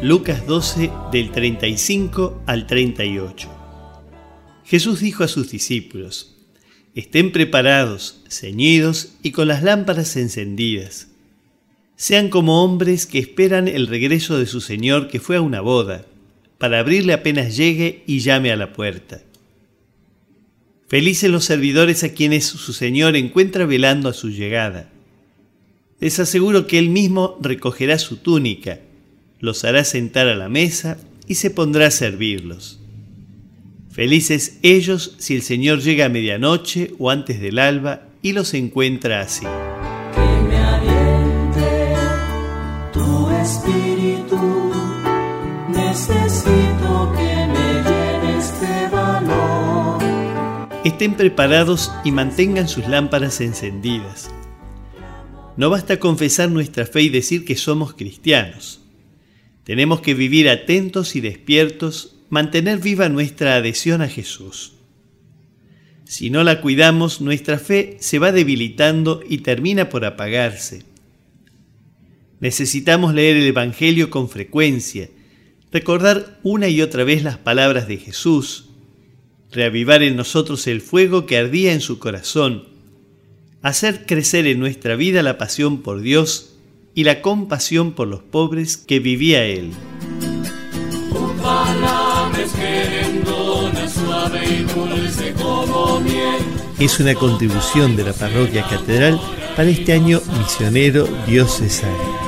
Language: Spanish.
Lucas 12 del 35 al 38. Jesús dijo a sus discípulos, Estén preparados, ceñidos y con las lámparas encendidas. Sean como hombres que esperan el regreso de su Señor que fue a una boda, para abrirle apenas llegue y llame a la puerta. Felices los servidores a quienes su Señor encuentra velando a su llegada. Les aseguro que Él mismo recogerá su túnica, los hará sentar a la mesa y se pondrá a servirlos. Felices ellos si el Señor llega a medianoche o antes del alba y los encuentra así. Que me aliente tu espíritu, necesito que me llene este valor. Estén preparados y mantengan sus lámparas encendidas. No basta confesar nuestra fe y decir que somos cristianos. Tenemos que vivir atentos y despiertos, mantener viva nuestra adhesión a Jesús. Si no la cuidamos, nuestra fe se va debilitando y termina por apagarse. Necesitamos leer el Evangelio con frecuencia, recordar una y otra vez las palabras de Jesús, reavivar en nosotros el fuego que ardía en su corazón, hacer crecer en nuestra vida la pasión por Dios y la compasión por los pobres que vivía él. Es una contribución de la parroquia catedral para este año misionero diocesano.